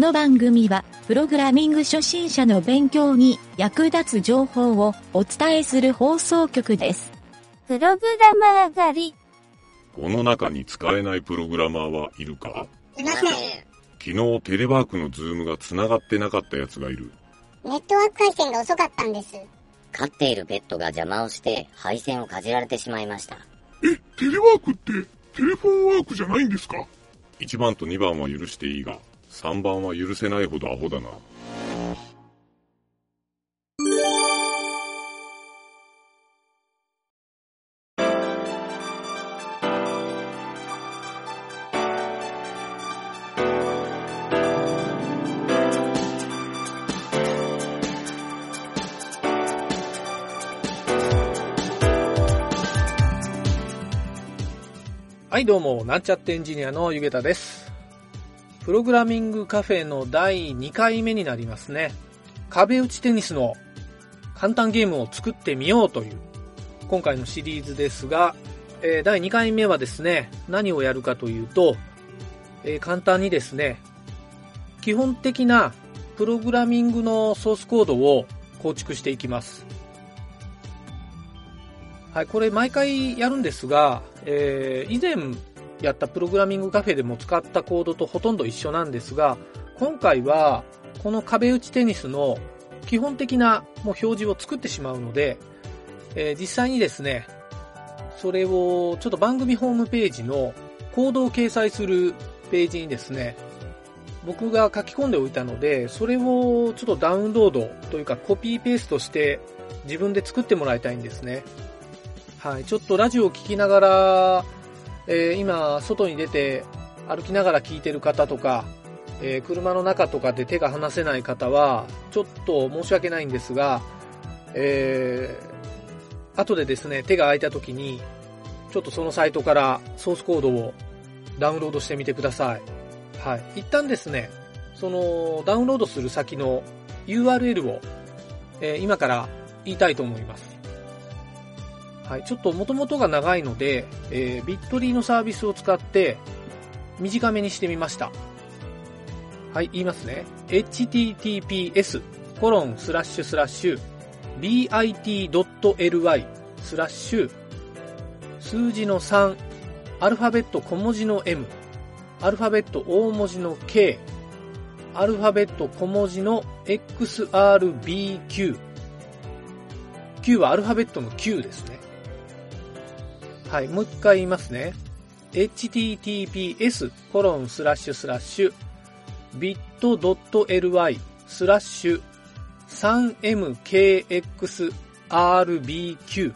の番組は、プログラミング初心者の勉強に役立つ情報をお伝えする放送局です。プログラマー狩り。この中に使えないプログラマーはいるか？いません。昨日テレワークの Zoom が繋がってなかった奴がいる。ネットワーク回線が遅かったんです。飼っているペットが邪魔をして配線をかじられてしまいました。え、テレワークってテレフォンワークじゃないんですか？1番と2番は許していいが、3番は許せないほどアホだな。はい、どうも、なんちゃってエンジニアのゆげたです。プログラミングカフェの第2回目になりますね。壁打ちテニスの簡単ゲームを作ってみようという、今回のシリーズですが、えー第2回目はですね、何をやるかというと、えー簡単にですね、基本的なプログラミングのソースコードを構築していきます。はい、これ毎回やるんですが、えー以前やったプログラミングカフェでも使ったコードとほとんど一緒なんですが、今回はこの壁打ちテニスの基本的なもう表示を作ってしまうので、えー実際にですね、それをちょっと番組ホームページのコードを掲載するページにですね、僕が書き込んでおいたので、それをちょっとダウンロードというかコピーペーストして自分で作ってもらいたいんですね。はい、ちょっとラジオを聞きながら、えー今、外に出て歩きながら聞いてる方とか、えー車の中とかで手が離せない方は、ちょっと申し訳ないんですが、えー、後でですね、手が空いた時に、ちょっとそのサイトからソースコードをダウンロードしてみてください。はい。一旦ですね、そのダウンロードする先の URL を、えー今から言いたいと思います。はい、ちょっと元々が長いので、えー、ビットリーのサービスを使って短めにしてみました。はい、言いますね。https コロンスラッシュスラッシュ bit.ly スラッシュ数字の3アルファベット小文字の m アルファベット大文字の k アルファベット小文字の xrbq Q はアルファベットの Q ですね。はい、もう一回言いますね。https コロンスラッシュスラッシュ bit.ly スラッシュ 3mkxrbq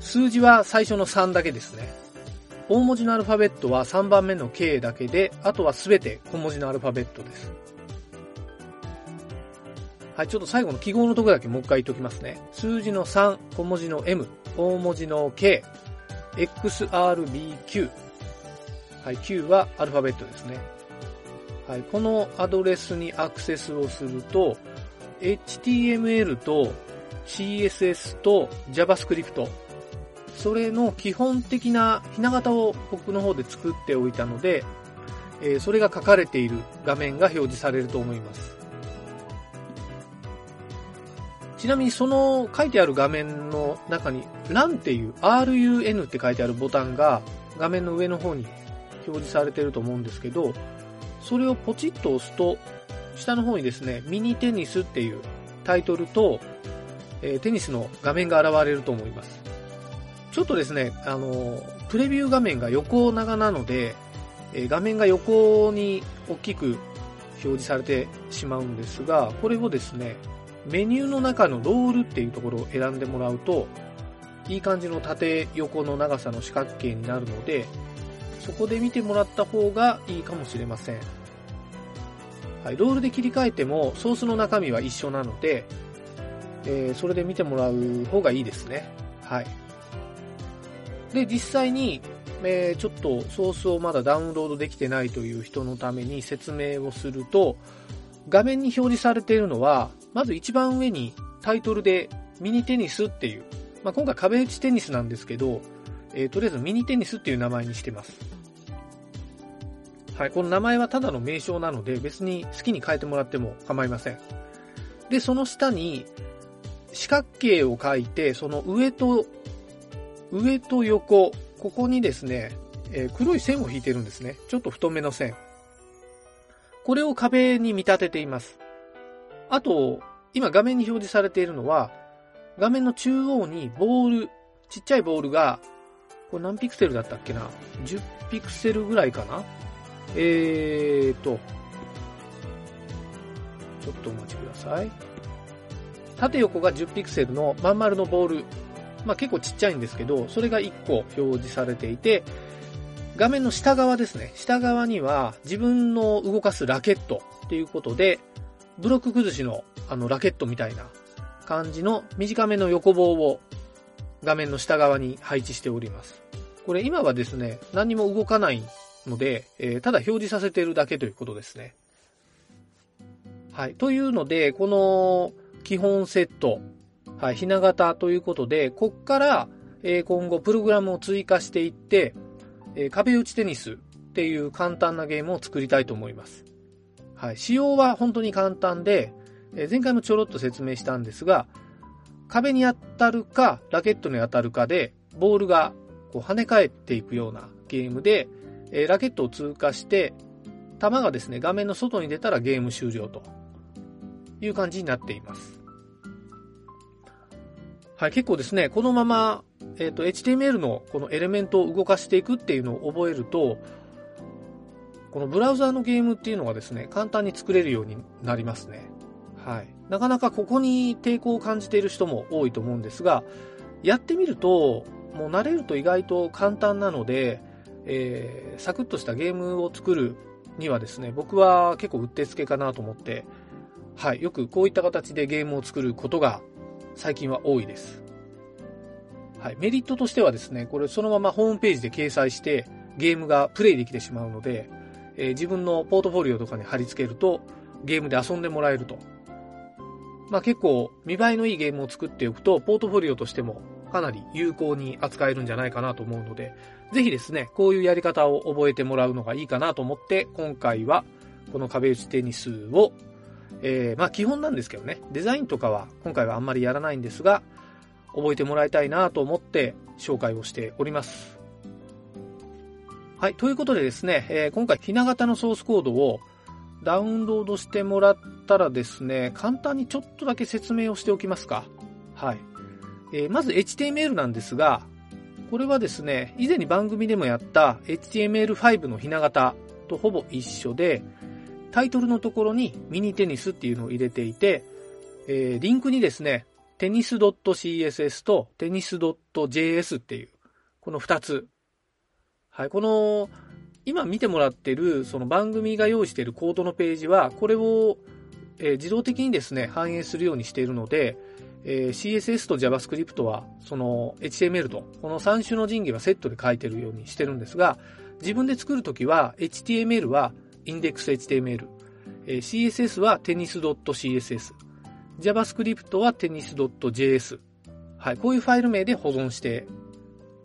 数字は最初の3だけですね。大文字のアルファベットは3番目の K だけで、あとはすべて小文字のアルファベットです。はい、ちょっと最後の記号のところだけもう一回言っておきますね。数字の3、小文字の M、大文字の K、XRBQ。はい、Q はアルファベットですね。はい、このアドレスにアクセスをすると、HTML と CSS と JavaScript、それの基本的なひな形を僕の方で作っておいたので、えそれが書かれている画面が表示されると思います。ちなみにその書いてある画面の中に RUN っていう RUN って書いてあるボタンが画面の上の方に表示されてると思うんですけど、それをポチッと押すと、下の方にですね、ミニテニスっていうタイトルと、えーテニスの画面が現れると思います。ちょっとですね、あの、プレビュー画面が横長なので、えー画面が横に大きく表示されてしまうんですが、これをですね、メニューの中のロールっていうところを選んでもらうと、いい感じの縦横の長さの四角形になるので、そこで見てもらった方がいいかもしれません。はい、ロールで切り替えてもソースの中身は一緒なので、えーそれで見てもらう方がいいですね。はい。で、実際に、えーちょっとソースをまだダウンロードできてないという人のために説明をすると、画面に表示されているのは、まず一番上にタイトルでミニテニスっていう、まあ、今回壁打ちテニスなんですけど、えーとりあえずミニテニスっていう名前にしてます。はい、この名前はただの名称なので別に好きに変えてもらっても構いません。で、その下に四角形を書いて、その上と、上と横、ここにですね、えー黒い線を引いてるんですね。ちょっと太めの線。これを壁に見立てています。あと、今画面に表示されているのは、画面の中央にボール、ちっちゃいボールが、これ何ピクセルだったっけな ?10 ピクセルぐらいかな？えーと、ちょっとお待ちください。縦横が10ピクセルのまん丸のボール。まあ結構ちっちゃいんですけど、それが1個表示されていて、画面の下側ですね。下側には自分の動かすラケットっていうことで、ブロック崩しのあのラケットみたいな感じの短めの横棒を画面の下側に配置しております。これ今はですね、何も動かないので、えーただ表示させてるだけということですね。はい。というので、この基本セット、はい、ひな形ということで、こっから、えー今後プログラムを追加していって、えー壁打ちテニスっていう簡単なゲームを作りたいと思います。はい。仕様は本当に簡単で、え前回もちょろっと説明したんですが、壁に当たるか、ラケットに当たるかで、ボールがこう跳ね返っていくようなゲームで、えラケットを通過して、球がですね、画面の外に出たらゲーム終了という感じになっています。はい、結構ですね、このまま、えっ、と、HTML のこのエレメントを動かしていくっていうのを覚えると、このブラウザーのゲームっていうのがですね、簡単に作れるようになりますね。はい。なかなかここに抵抗を感じている人も多いと思うんですが、やってみると、もう慣れると意外と簡単なので、えー、サクッとしたゲームを作るにはですね、僕は結構うってつけかなと思って、はい、よくこういった形でゲームを作ることが最近は多いです。はい、メリットとしてはですね、これそのままホームページで掲載してゲームがプレイできてしまうので、えー自分のポートフォリオとかに貼り付けるとゲームで遊んでもらえると。まあ結構見栄えのいいゲームを作っておくと、ポートフォリオとしてもかなり有効に扱えるんじゃないかなと思うので、ぜひですね、こういうやり方を覚えてもらうのがいいかなと思って、今回はこの壁打ちテニスを、えーまあ基本なんですけどね、デザインとかは今回はあんまりやらないんですが、覚えてもらいたいなと思って紹介をしております。はい、ということでですね、えー今回ひな形のソースコードをダウンロードしてもらったらですね、簡単にちょっとだけ説明をしておきますか。はい。えーまず HTML なんですが、これはですね、以前に番組でもやった HTML5 のひな形とほぼ一緒で、タイトルのところにミニテニスっていうのを入れていて、えーリンクにですね、テニス .css とテニス .js っていう、この2つ。はい、この、今見てもらってる、その番組が用意しているコードのページは、これを、えー自動的にですね、反映するようにしているので、えー CSS と JavaScript は、その HTML と、この3種の神器はセットで書いてるようにしてるんですが、自分で作るときは、HTML は IndexHTML、えー CSS は Tennis.css、JavaScript は Tennis.js。はい、こういうファイル名で保存して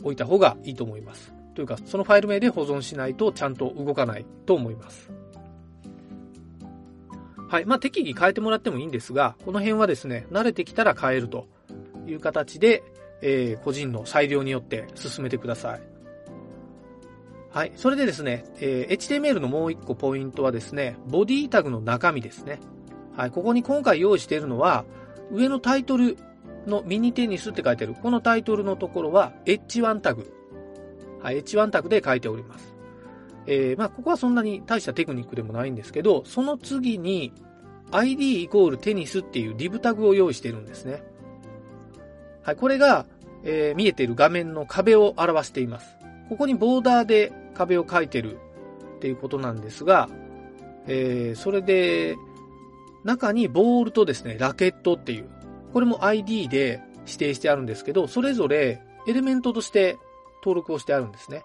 おいた方がいいと思います。というか、そのファイル名で保存しないとちゃんと動かないと思います。はい。まあ、適宜変えてもらってもいいんですが、この辺はですね、慣れてきたら変えるという形で、えー個人の裁量によって進めてください。はい。それでですね、えー HTML のもう一個ポイントはですね、ボディタグの中身ですね。はい。ここに今回用意しているのは、上のタイトルのミニテニスって書いてある、このタイトルのところは H1 タグ。はい。H1 タグで書いております。えーまあ、ここはそんなに大したテクニックでもないんですけど、その次に ID イコールテニスっていう div タグを用意してるんですね。はい、これが、えー見えてる画面の壁を表しています。ここにボーダーで壁を描いてるっていうことなんですが、えーそれで、中にボールとですね、ラケットっていう、これも ID で指定してあるんですけど、それぞれエレメントとして登録をしてあるんですね。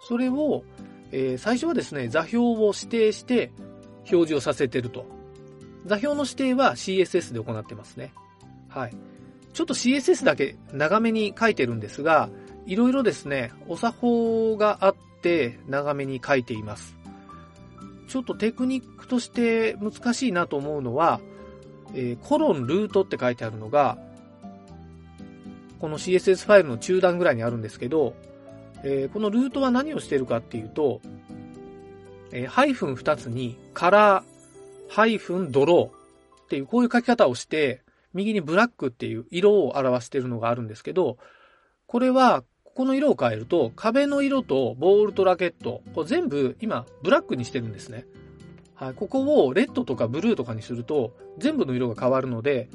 それを、えー最初はですね、座標を指定して表示をさせてると。座標の指定は CSS で行ってますね。はい。ちょっと CSS だけ長めに書いてるんですが、いろいろですね、お作法があって長めに書いています。ちょっとテクニックとして難しいなと思うのは、えー、コロンルートって書いてあるのが、この CSS ファイルの中段ぐらいにあるんですけど、えー、このルートは何をしてるかっていうと、えー、ハイフン2つにカラー、ハイフンドローっていうこういう書き方をして、右にブラックっていう色を表してるのがあるんですけど、これは、ここの色を変えると、壁の色とボールとラケット、これ全部今、ブラックにしてるんですね。はい、ここをレッドとかブルーとかにすると、全部の色が変わるので、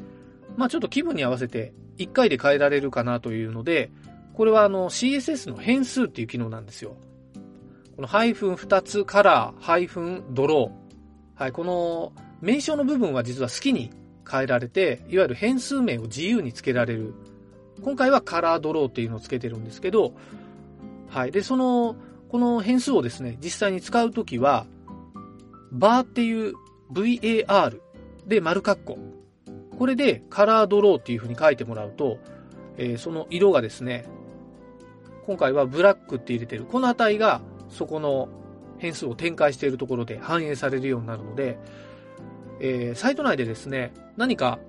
まあちょっと気分に合わせて1回で変えられるかなというので、これはあの CSS の変数っていう機能なんですよ。このハイフン2つカラー、ハイフンドロー。はい、この名称の部分は実は好きに変えられて、いわゆる変数名を自由につけられる。今回はカラードローっていうのをつけてるんですけど、はい。で、その、この変数をですね、実際に使うときは、バーっていう VAR で丸括弧。これでカラードローっていう風に書いてもらうと、えー、その色がですね、今回はブラックって入れてる。この値がそこの変数を展開しているところで反映されるようになるので、えー、サイト内でですね、何か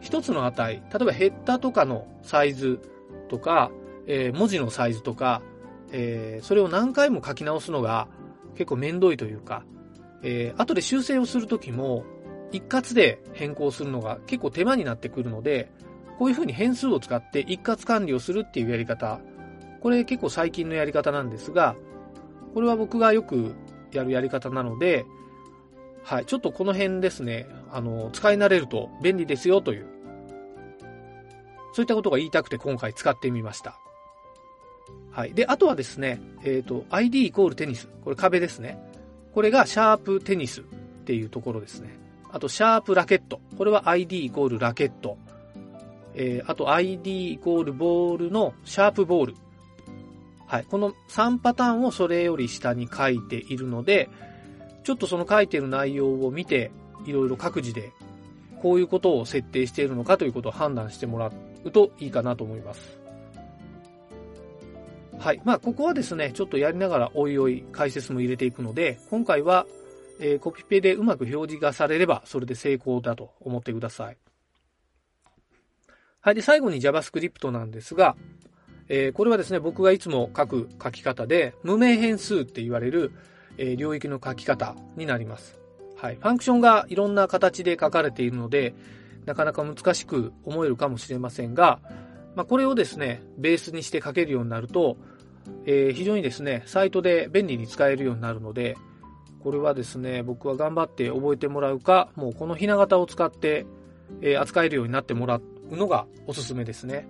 一つの値、例えばヘッダとかのサイズとか、えー、文字のサイズとか、えー、それを何回も書き直すのが結構面倒いというか、えー、後で修正をするときも一括で変更するのが結構手間になってくるので、こういうふうに変数を使って一括管理をするっていうやり方、これ結構最近のやり方なんですが、これは僕がよくやるやり方なので、はい、ちょっとこの辺ですね、あの、使い慣れると便利ですよという、そういったことが言いたくて今回使ってみました。はい。で、あとはですね、えっ、ー、と、ID イコールテニス。これ壁ですね。これがシャープテニスっていうところですね。あと、シャープラケット。これは ID イコールラケット。えー、あと ID イコールボールのシャープボール。はい。この3パターンをそれより下に書いているので、ちょっとその書いてる内容を見て、いろいろ各自でこういうことを設定しているのかということを判断してもらうといいかなと思います。はい。まあ、ここはですね、ちょっとやりながらおいおい解説も入れていくので、今回は、えー、コピペでうまく表示がされれば、それで成功だと思ってください。はい。で、最後に JavaScript なんですが、えー、これはですね、僕がいつも書く書き方で、無名変数って言われる、えー、領域の書き方になります。はい。ファンクションがいろんな形で書かれているので、なかなか難しく思えるかもしれませんが、まあ、これをですね、ベースにして書けるようになると、えー、非常にですね、サイトで便利に使えるようになるので、これはですね、僕は頑張って覚えてもらうか、もうこのひな形を使って、え、扱えるようになってもらうのがおすすめですね。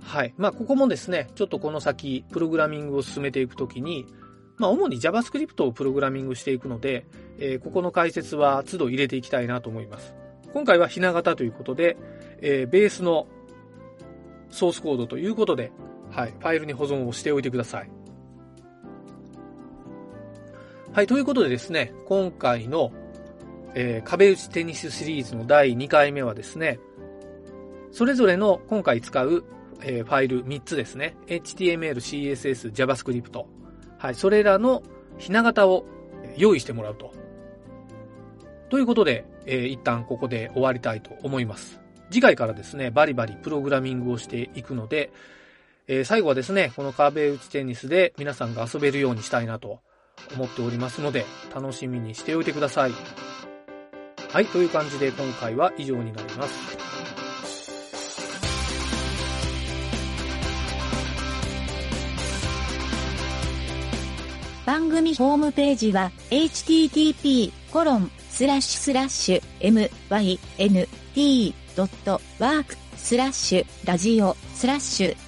はい。まあ、ここもですね、ちょっとこの先、プログラミングを進めていくときに、まあ、主に JavaScript をプログラミングしていくので、えー、ここの解説は都度入れていきたいなと思います。今回はひな形ということで、えー、ベースのソースコードということで、はい、ファイルに保存をしておいてください。はい、ということでですね、今回の、えー、壁打ちテニスシリーズの第2回目はですね、それぞれの今回使うえー、ファイル3つですね。HTML、CSS、JavaScript。はい、それらのひな形を用意してもらうと。ということで、えー、一旦ここで終わりたいと思います。次回からですね、バリバリプログラミングをしていくので、えー、最後はですね、この壁打ちテニスで皆さんが遊べるようにしたいなと思っておりますので、楽しみにしておいてください。はい、という感じで今回は以上になります。番組ホームページは http:// mynt.work スラッシュラジオスラッシュ